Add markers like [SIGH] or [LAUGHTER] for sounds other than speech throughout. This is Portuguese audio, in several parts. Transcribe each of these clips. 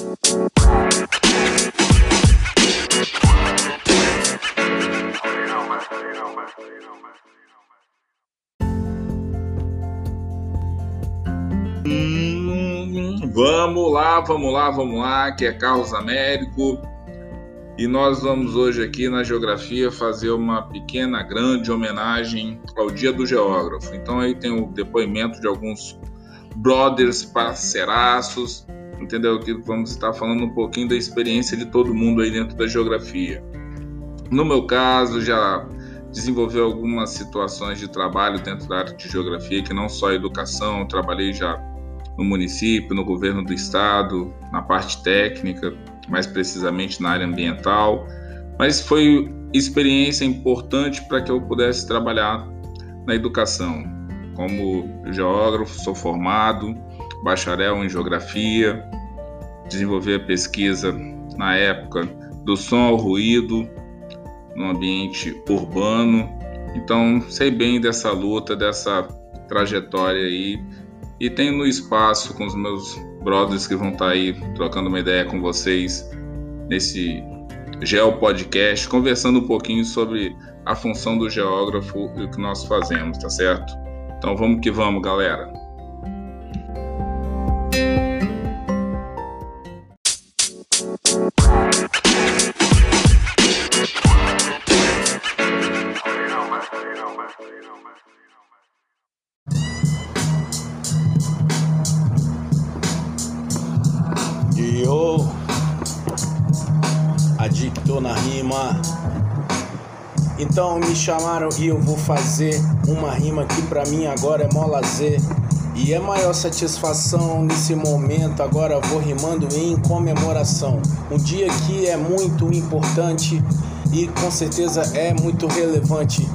Hum, vamos lá, vamos lá, vamos lá, que é Carlos Américo. E nós vamos hoje aqui na Geografia fazer uma pequena, grande homenagem ao Dia do Geógrafo. Então aí tem o depoimento de alguns brothers parceiraços, entendeu? Que vamos estar falando um pouquinho da experiência de todo mundo aí dentro da geografia. No meu caso, já desenvolvi algumas situações de trabalho dentro da área de geografia, que não só educação, trabalhei já no município, no governo do estado, na parte técnica, mais precisamente na área ambiental, mas foi experiência importante para que eu pudesse trabalhar na educação. Como geógrafo, sou formado, bacharel em geografia, desenvolvi a pesquisa na época do som ao ruído no ambiente urbano. Então, sei bem dessa luta, dessa trajetória aí e tenho no espaço com os meus brothers que vão estar aí trocando uma ideia com vocês nesse Geo Podcast, conversando um pouquinho sobre a função do geógrafo e o que nós fazemos, tá certo? Então vamos que vamos, galera. Então me chamaram e eu vou fazer uma rima que pra mim agora é mó lazer. E é maior satisfação nesse momento, agora vou rimando em comemoração. Um dia que é muito importante e com certeza é muito relevante.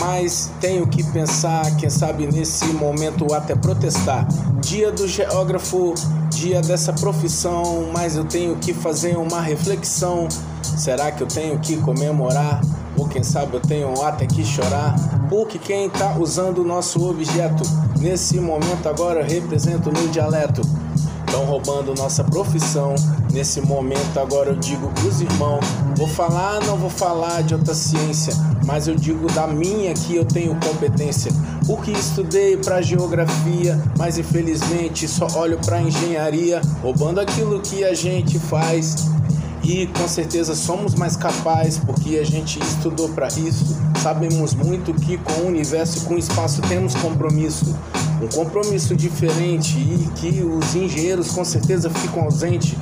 Mas tenho que pensar, quem sabe nesse momento até protestar. Dia do geógrafo, dia dessa profissão, mas eu tenho que fazer uma reflexão. Será que eu tenho que comemorar? Ou quem sabe eu tenho até que chorar. Porque quem tá usando o nosso objeto nesse momento agora representa o meu dialeto. Estão roubando nossa profissão. Nesse momento agora eu digo pros irmãos. Vou falar, não vou falar de outra ciência. Mas eu digo da minha que eu tenho competência. Porque estudei pra geografia, mas infelizmente só olho pra engenharia. Roubando aquilo que a gente faz e com certeza somos mais capazes porque a gente estudou para isso. Sabemos muito que com o universo e com o espaço temos compromisso, um compromisso diferente e que os engenheiros com certeza ficam ausentes.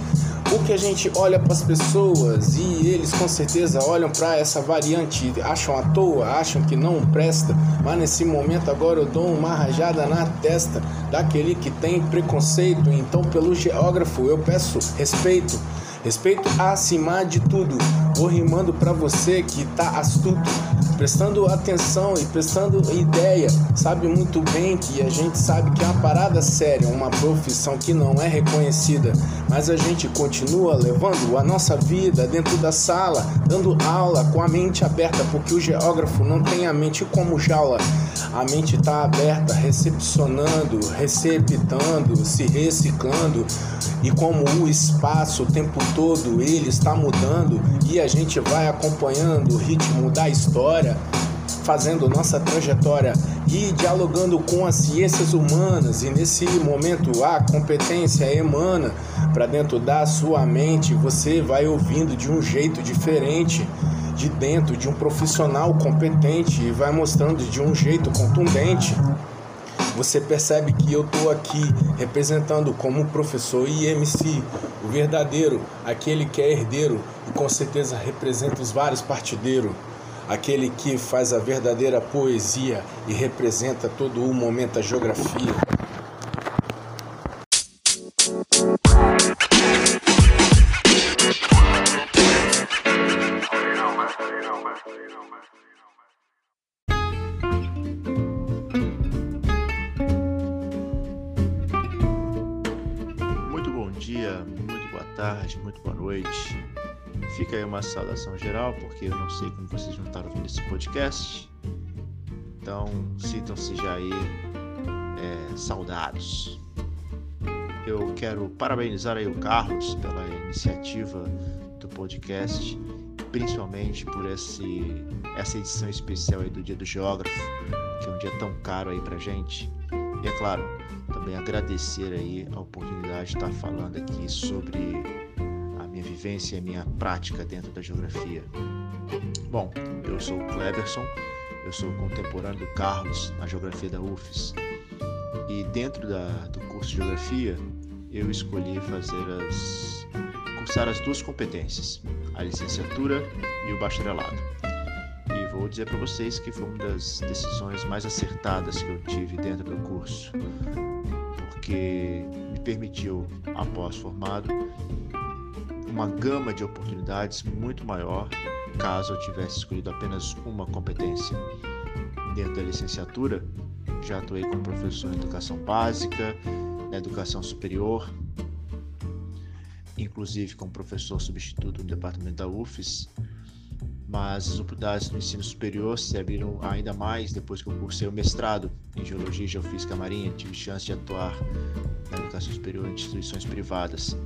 Porque a gente olha para as pessoas e eles com certeza olham para essa variante, acham à toa, acham que não presta, mas nesse momento agora eu dou uma rajada na testa daquele que tem preconceito. Então, pelo geógrafo, eu peço respeito. Respeito acima de tudo. Vou rimando para você que tá astuto, prestando atenção e prestando ideia. Sabe muito bem que a gente sabe que é uma parada séria, uma profissão que não é reconhecida, mas a gente continua levando a nossa vida dentro da sala, dando aula com a mente aberta, porque o geógrafo não tem a mente como jaula. A mente tá aberta, recepcionando, receptando, se reciclando. E como o espaço o tempo todo ele está mudando e a gente vai acompanhando o ritmo da história, fazendo nossa trajetória e dialogando com as ciências humanas. E nesse momento a competência emana para dentro da sua mente, você vai ouvindo de um jeito diferente de dentro de um profissional competente e vai mostrando de um jeito contundente você percebe que eu tô aqui representando como professor e MC, o verdadeiro, aquele que é herdeiro e com certeza representa os vários partideiros, aquele que faz a verdadeira poesia e representa todo o momento da geografia. Uma saudação geral, porque eu não sei como vocês vão estar ouvindo esse podcast. Então, sintam-se já aí é, saudados. eu quero parabenizar aí o Carlos pela iniciativa do podcast, principalmente por esse, essa edição especial aí do Dia do Geógrafo, que é um dia tão caro aí pra gente. E é claro, também agradecer aí a oportunidade de estar falando aqui sobre minha vivência e minha prática dentro da geografia. Bom, eu sou o Cleverson, eu sou contemporâneo do Carlos na geografia da UFES. E dentro da, do curso de geografia, eu escolhi fazer as cursar as duas competências, a licenciatura e o bacharelado. E vou dizer para vocês que foi uma das decisões mais acertadas que eu tive dentro do curso, porque me permitiu, após formado, uma gama de oportunidades muito maior caso eu tivesse escolhido apenas uma competência. Dentro da licenciatura, já atuei como professor em educação básica, na educação superior, inclusive como professor substituto no departamento da UFES, mas as oportunidades no ensino superior se abriram ainda mais depois que eu cursei o mestrado em Geologia e Geofísica Marinha, tive chance de atuar na educação superior em instituições privadas.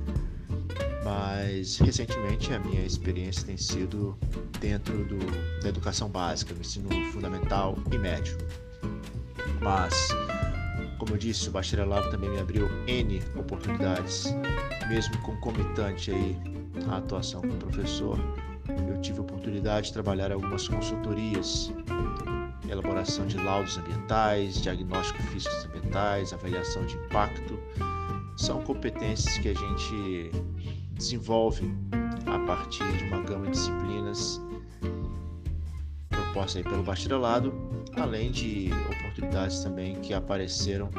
Mas recentemente a minha experiência tem sido dentro do, da educação básica, no ensino fundamental e médio. Mas como eu disse, o bacharelado também me abriu N oportunidades, mesmo concomitante aí à atuação como professor. Eu tive a oportunidade de trabalhar algumas consultorias, elaboração de laudos ambientais, diagnóstico físicos ambientais, avaliação de impacto. São competências que a gente desenvolve a partir de uma gama de disciplinas proposta aí pelo bacharelado além de oportunidades também que apareceram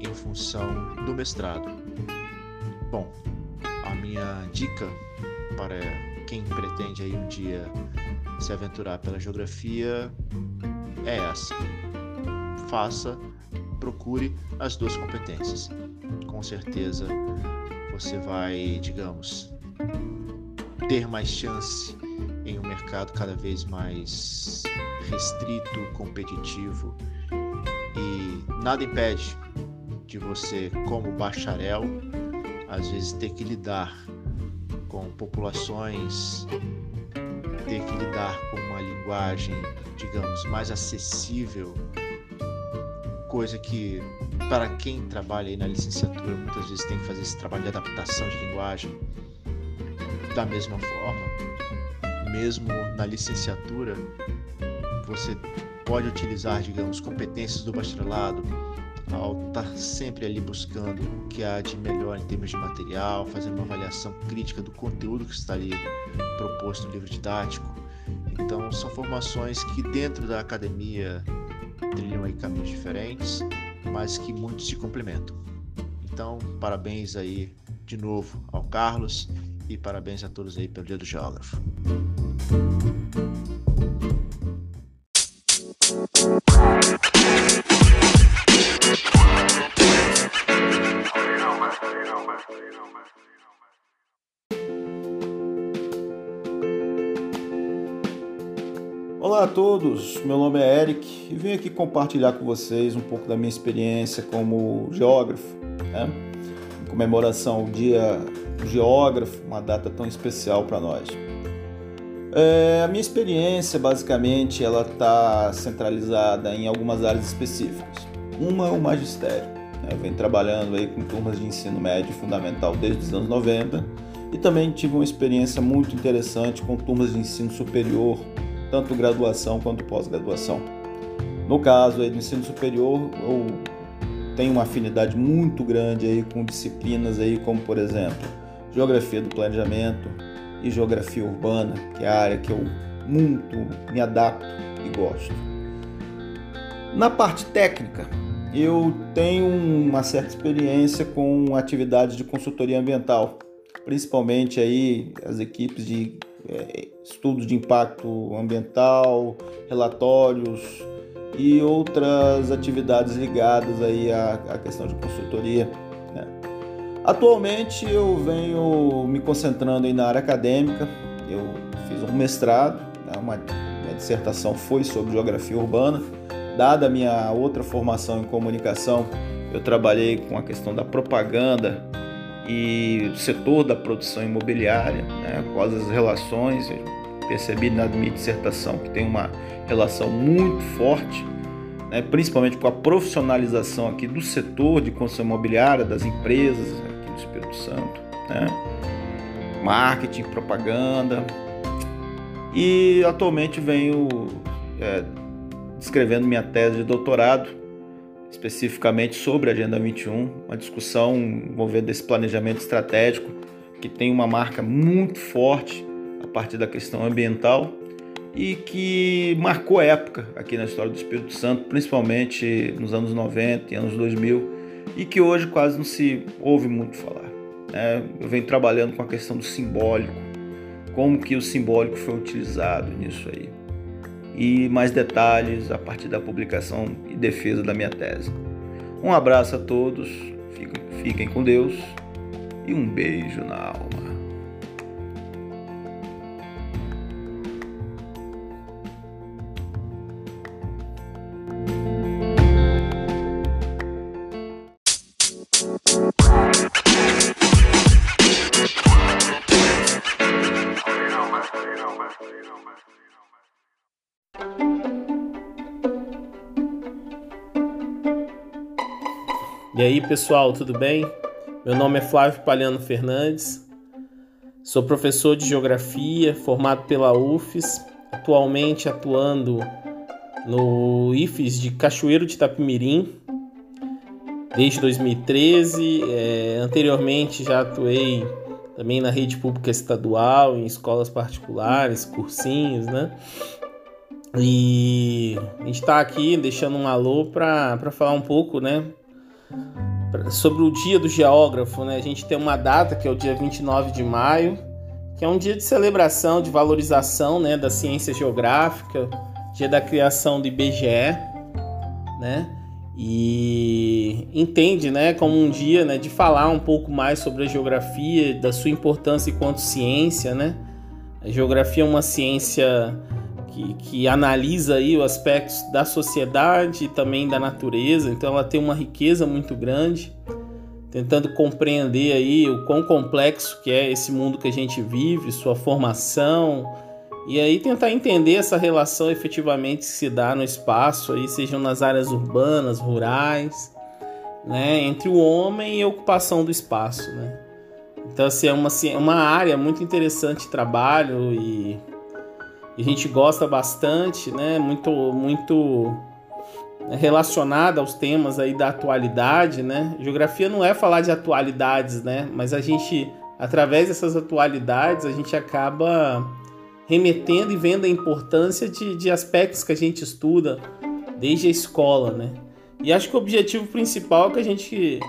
em função do mestrado. Bom, a minha dica para quem pretende aí um dia se aventurar pela geografia é essa: faça, procure as duas competências. Com certeza você vai, digamos, ter mais chance em um mercado cada vez mais restrito, competitivo e nada impede de você, como bacharel, às vezes ter que lidar com populações, ter que lidar com uma linguagem, digamos, mais acessível, coisa que para quem trabalha aí na licenciatura muitas vezes tem que fazer esse trabalho de adaptação de linguagem. Da mesma forma, mesmo na licenciatura, você pode utilizar, digamos, competências do bacharelado ao estar sempre ali buscando o que há de melhor em termos de material, fazendo uma avaliação crítica do conteúdo que está ali proposto no livro didático. Então, são formações que dentro da academia trilham aí caminhos diferentes, mas que muitos se complementam. Então, parabéns aí de novo ao Carlos e parabéns a todos aí pelo Dia do Geógrafo. Todos, meu nome é Eric e vim aqui compartilhar com vocês um pouco da minha experiência como geógrafo, né? em comemoração ao Dia do Geógrafo, uma data tão especial para nós. É, a minha experiência, basicamente, ela está centralizada em algumas áreas específicas. Uma é o magistério. Né? Eu venho trabalhando aí com turmas de ensino médio e fundamental desde os anos 90 e também tive uma experiência muito interessante com turmas de ensino superior tanto graduação quanto pós-graduação. No caso aí do ensino superior, eu tenho uma afinidade muito grande aí com disciplinas aí como, por exemplo, geografia do planejamento e geografia urbana, que é a área que eu muito me adapto e gosto. Na parte técnica, eu tenho uma certa experiência com atividades de consultoria ambiental, principalmente aí as equipes de estudos de impacto ambiental, relatórios e outras atividades ligadas aí à, à questão de consultoria. Né? Atualmente eu venho me concentrando aí na área acadêmica, eu fiz um mestrado, né? uma, minha dissertação foi sobre geografia urbana, dada a minha outra formação em comunicação, eu trabalhei com a questão da propaganda e o setor da produção imobiliária, né, quais as relações. Eu percebi na minha dissertação que tem uma relação muito forte, né, principalmente com a profissionalização aqui do setor de construção imobiliária, das empresas aqui do Espírito Santo, né, marketing, propaganda. E atualmente venho é, escrevendo minha tese de doutorado, especificamente sobre a Agenda 21, uma discussão envolvendo esse planejamento estratégico que tem uma marca muito forte a partir da questão ambiental e que marcou época aqui na história do Espírito Santo, principalmente nos anos 90 e anos 2000, e que hoje quase não se ouve muito falar. Né? Eu venho trabalhando com a questão do simbólico, como que o simbólico foi utilizado nisso aí. E mais detalhes a partir da publicação e defesa da minha tese. Um abraço a todos, fiquem, com Deus e um beijo na alma. E aí, pessoal, tudo bem? Meu nome é Flávio Palhano Fernandes. Sou professor de geografia, formado pela UFES, atualmente atuando no IFES de Cachoeiro de Itapemirim desde 2013. É, anteriormente já atuei também na rede pública estadual, em escolas particulares, cursinhos, né? E a gente está aqui deixando um alô para falar um pouco, né? sobre o dia do geógrafo, né? A gente tem uma data que é o dia 29 de maio, que é um dia de celebração, de valorização, né, da ciência geográfica, dia da criação do IBGE, né? E entende, né, como um dia, né, de falar um pouco mais sobre a geografia, da sua importância enquanto ciência, né? A geografia é uma ciência que, que analisa aí os aspectos da sociedade e também da natureza, então ela tem uma riqueza muito grande, tentando compreender aí o quão complexo que é esse mundo que a gente vive, sua formação, e aí tentar entender essa relação efetivamente que se dá no espaço, aí sejam nas áreas urbanas, rurais, né, entre o homem e a ocupação do espaço, né. Então, assim, é uma, uma área muito interessante de trabalho e a gente gosta bastante, né? Muito, muito relacionada aos temas aí da atualidade, né? Geografia não é falar de atualidades, né? Mas a gente, através dessas atualidades, a gente acaba remetendo e vendo a importância de, de aspectos que a gente estuda desde a escola, né? E acho que o objetivo principal é que a gente,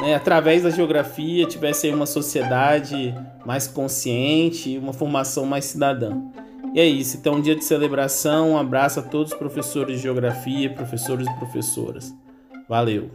né, através da geografia, tivesse uma sociedade mais consciente, uma formação mais cidadã. E é isso, então um dia de celebração, um abraço a todos os professores de geografia, professores e professoras. Valeu!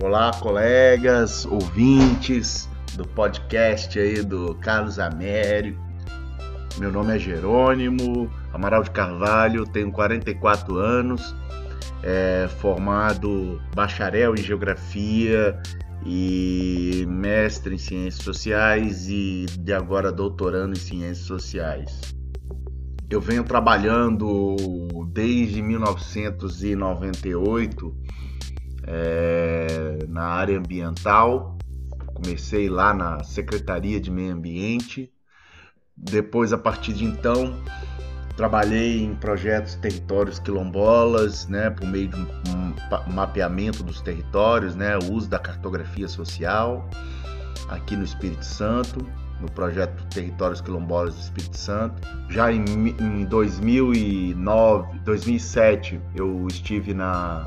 Olá, colegas, ouvintes do podcast aí do Carlos Américo. Meu nome é Jerônimo Amaral de Carvalho, tenho 44 anos, é, formado bacharel em Geografia e mestre em Ciências Sociais e de agora doutorando em Ciências Sociais. Eu venho trabalhando desde 1998 é, na área ambiental Comecei lá na Secretaria de Meio Ambiente. Depois, a partir de então, trabalhei em projetos territórios quilombolas, né, por meio de um mapeamento dos territórios, né, uso da cartografia social aqui no Espírito Santo, no projeto Territórios Quilombolas do Espírito Santo. Já em, em 2009, 2007, eu estive na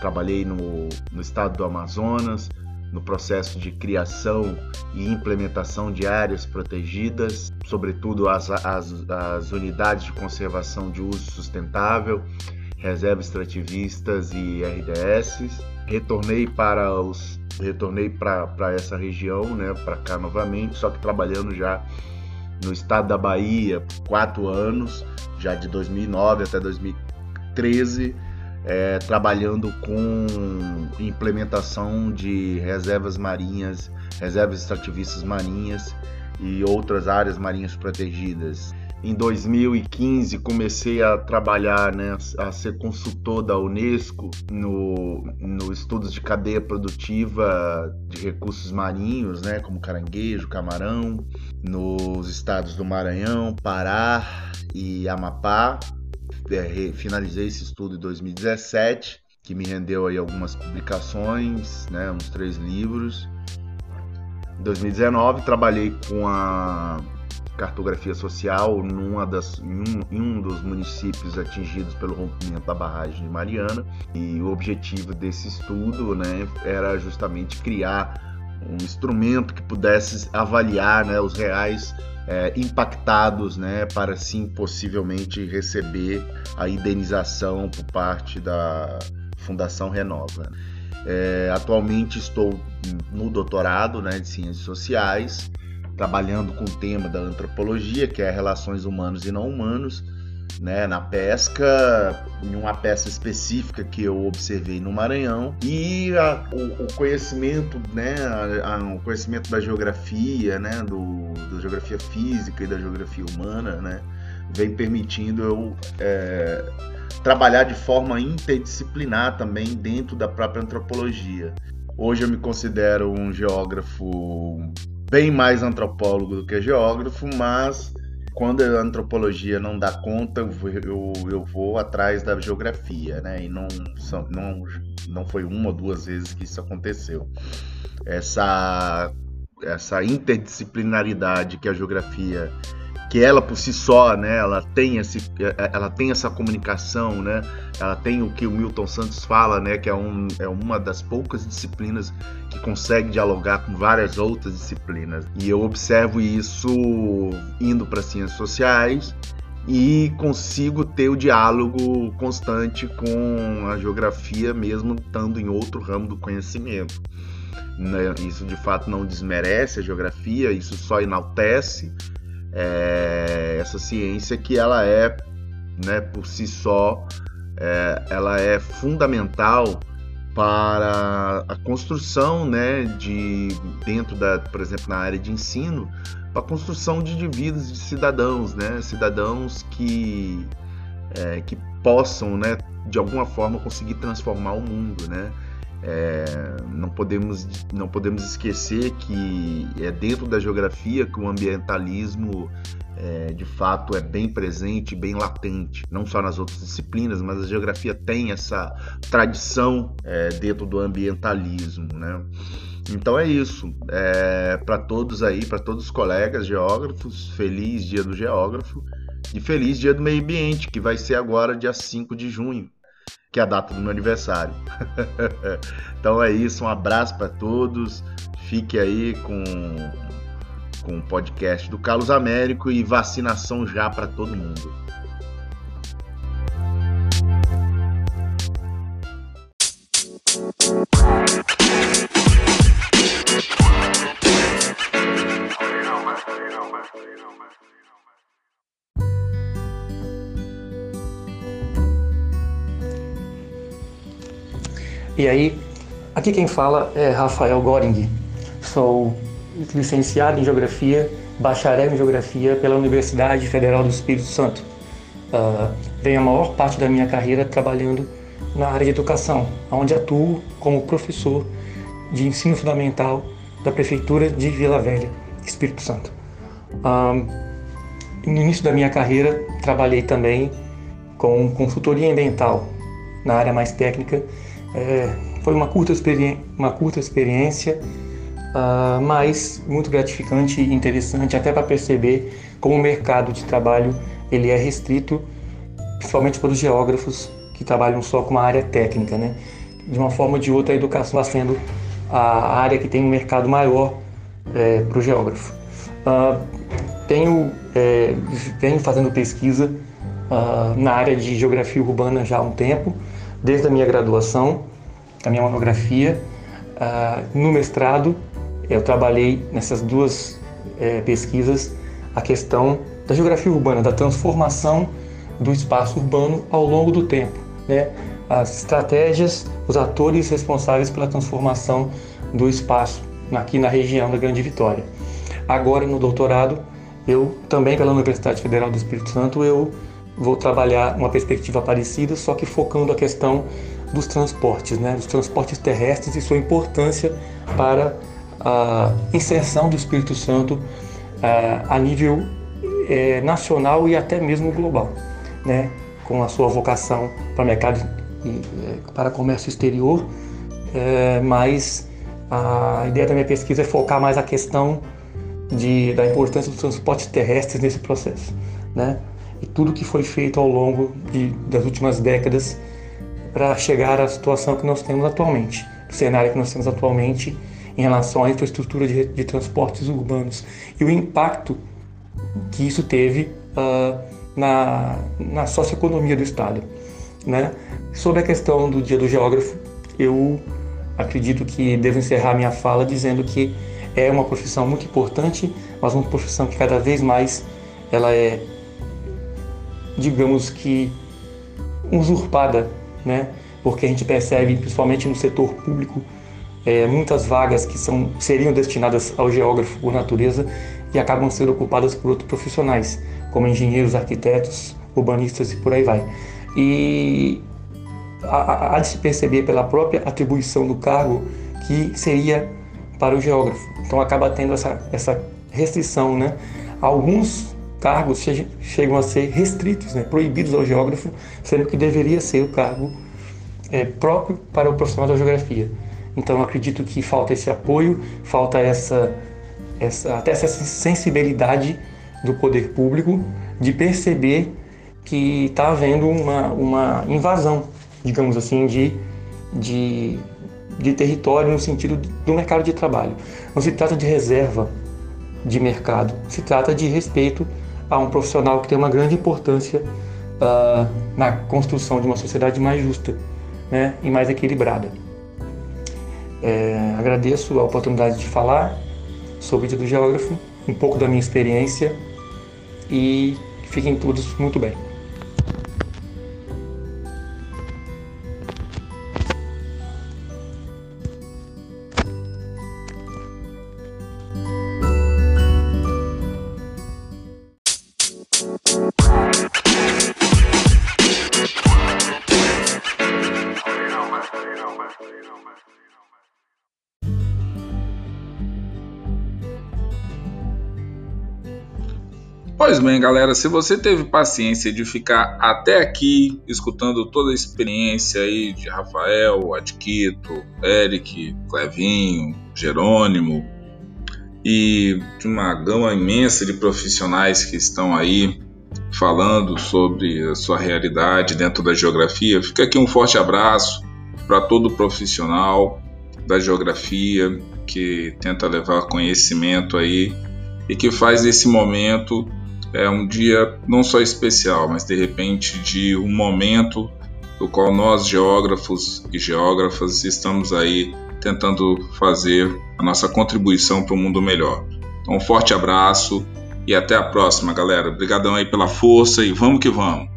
trabalhei no, no estado do Amazonas, no processo de criação e implementação de áreas protegidas, sobretudo as, as, as unidades de conservação de uso sustentável, reservas extrativistas e RDS. Retornei para os retornei para essa região, né, para cá novamente, só que trabalhando já no estado da Bahia por quatro anos, já de 2009 até 2013, é, trabalhando com implementação de reservas marinhas, reservas extrativistas marinhas e outras áreas marinhas protegidas. Em 2015 comecei a trabalhar, né, a ser consultor da Unesco no, no estudos de cadeia produtiva de recursos marinhos, né, como caranguejo, camarão, nos estados do Maranhão, Pará e Amapá. É, finalizei esse estudo em 2017, que me rendeu aí algumas publicações, né, uns três livros. Em 2019 trabalhei com a cartografia social numa das, em, um, em um dos municípios atingidos pelo rompimento da barragem de Mariana. E o objetivo desse estudo né, era justamente criar um instrumento que pudesse avaliar né, os reais é, impactados né, para sim possivelmente receber a indenização por parte da Fundação Renova. É, atualmente estou no doutorado né, de Ciências Sociais trabalhando com o tema da antropologia, que é relações humanos e não humanos, né, na pesca, em uma peça específica que eu observei no Maranhão e a, o, o, conhecimento, né, a, a, o conhecimento da geografia, né, do, da geografia física e da geografia humana, né, vem permitindo eu é, trabalhar de forma interdisciplinar também dentro da própria antropologia. Hoje eu me considero um geógrafo bem mais antropólogo do que geógrafo, mas quando a antropologia não dá conta, eu, eu vou atrás da geografia, né? E não, não, não foi uma ou duas vezes que isso aconteceu. Essa, essa interdisciplinaridade que a geografia que ela por si só, né, ela tem esse, ela tem essa comunicação, né, ela tem o que o Milton Santos fala, né, que é, um, é uma das poucas disciplinas que consegue dialogar com várias outras disciplinas. E eu observo isso indo para ciências sociais e consigo ter o diálogo constante com a geografia, mesmo estando em outro ramo do conhecimento. Né, isso de fato não desmerece a geografia, isso só enaltece é, essa ciência que ela é, né, por si só, é, ela é fundamental para a construção, né, de dentro da, por exemplo, na área de ensino, para a construção de indivíduos, de cidadãos, né, cidadãos que é, que possam, né, de alguma forma conseguir transformar o mundo, né. É, não, podemos, não podemos esquecer que é dentro da geografia que o ambientalismo é, de fato é bem presente, bem latente, não só nas outras disciplinas, mas a geografia tem essa tradição é, dentro do ambientalismo, né? Então é isso. É, para todos aí, para todos os colegas geógrafos, feliz Dia do Geógrafo e feliz Dia do Meio Ambiente, que vai ser agora dia 5 de junho que é a data do meu aniversário. [LAUGHS] então é isso, um abraço para todos. Fique aí com, com o podcast do Carlos Américo e vacinação já para todo mundo. E aí, aqui quem fala é Rafael Goring. Sou licenciado em Geografia, bacharel em Geografia pela Universidade Federal do Espírito Santo. Uh, venho a maior parte da minha carreira trabalhando na área de educação, onde atuo como professor de ensino fundamental da Prefeitura de Vila Velha, Espírito Santo. Uh, no início da minha carreira, trabalhei também com consultoria ambiental, na área mais técnica, é, foi uma curta, uma curta experiência, uh, mas muito gratificante e interessante até para perceber como o mercado de trabalho ele é restrito, principalmente para os geógrafos que trabalham só com uma área técnica, né? De uma forma ou de outra, a educação está sendo a área que tem um mercado maior é, para o geógrafo. Uh, tenho, é, venho fazendo pesquisa uh, na área de geografia urbana já há um tempo, desde a minha graduação, a minha monografia. Uh, no mestrado, eu trabalhei nessas duas é, pesquisas a questão da geografia urbana, da transformação do espaço urbano ao longo do tempo, né? as estratégias, os atores responsáveis pela transformação do espaço aqui na região da Grande Vitória. Agora no doutorado, eu também pela Universidade Federal do Espírito Santo, eu vou trabalhar uma perspectiva parecida, só que focando a questão dos transportes, né, dos transportes terrestres e sua importância para a inserção do Espírito Santo a nível é, nacional e até mesmo global, né, com a sua vocação para mercado e é, para comércio exterior, é, mas a ideia da minha pesquisa é focar mais a questão de, da importância dos transportes terrestres nesse processo, né? E tudo que foi feito ao longo de, das últimas décadas para chegar à situação que nós temos atualmente, o cenário que nós temos atualmente em relação à infraestrutura de, de transportes urbanos e o impacto que isso teve uh, na, na socioeconomia do Estado. Né? Sobre a questão do Dia do Geógrafo, eu acredito que devo encerrar minha fala dizendo que é uma profissão muito importante, mas uma profissão que cada vez mais ela é, digamos que, usurpada, né? Porque a gente percebe, principalmente no setor público, é, muitas vagas que são, seriam destinadas ao geógrafo por natureza e acabam sendo ocupadas por outros profissionais, como engenheiros, arquitetos, urbanistas e por aí vai. E há, de se perceber pela própria atribuição do cargo que seria para o geógrafo. Então acaba tendo essa, essa restrição, né? Alguns cargos che chegam a ser restritos, né? proibidos ao geógrafo, sendo que deveria ser o cargo é, próprio para o profissional da geografia. Então acredito que falta esse apoio, falta essa, essa até essa sensibilidade do poder público de perceber que está havendo uma, uma invasão, digamos assim, de, de, de território no sentido do mercado de trabalho. Não se trata de reserva de mercado, se trata de respeito a um profissional que tem uma grande importância uh, na construção de uma sociedade mais justa né, e mais equilibrada. É, agradeço a oportunidade de falar sobre o dia do geógrafo, um pouco da minha experiência e fiquem todos muito bem. Pois bem, galera, se você teve paciência de ficar até aqui escutando toda a experiência aí de Rafael, Adquito, Eric, Clevinho, Jerônimo e de uma gama imensa de profissionais que estão aí falando sobre a sua realidade dentro da geografia, fica aqui um forte abraço para todo profissional da geografia que tenta levar conhecimento aí e que faz desse momento é um dia não só especial, mas de repente de um momento do qual nós, geógrafos e geógrafas, estamos aí tentando fazer a nossa contribuição para um mundo melhor. Então, um forte abraço e até a próxima, galera. Obrigadão aí pela força e vamos que vamos.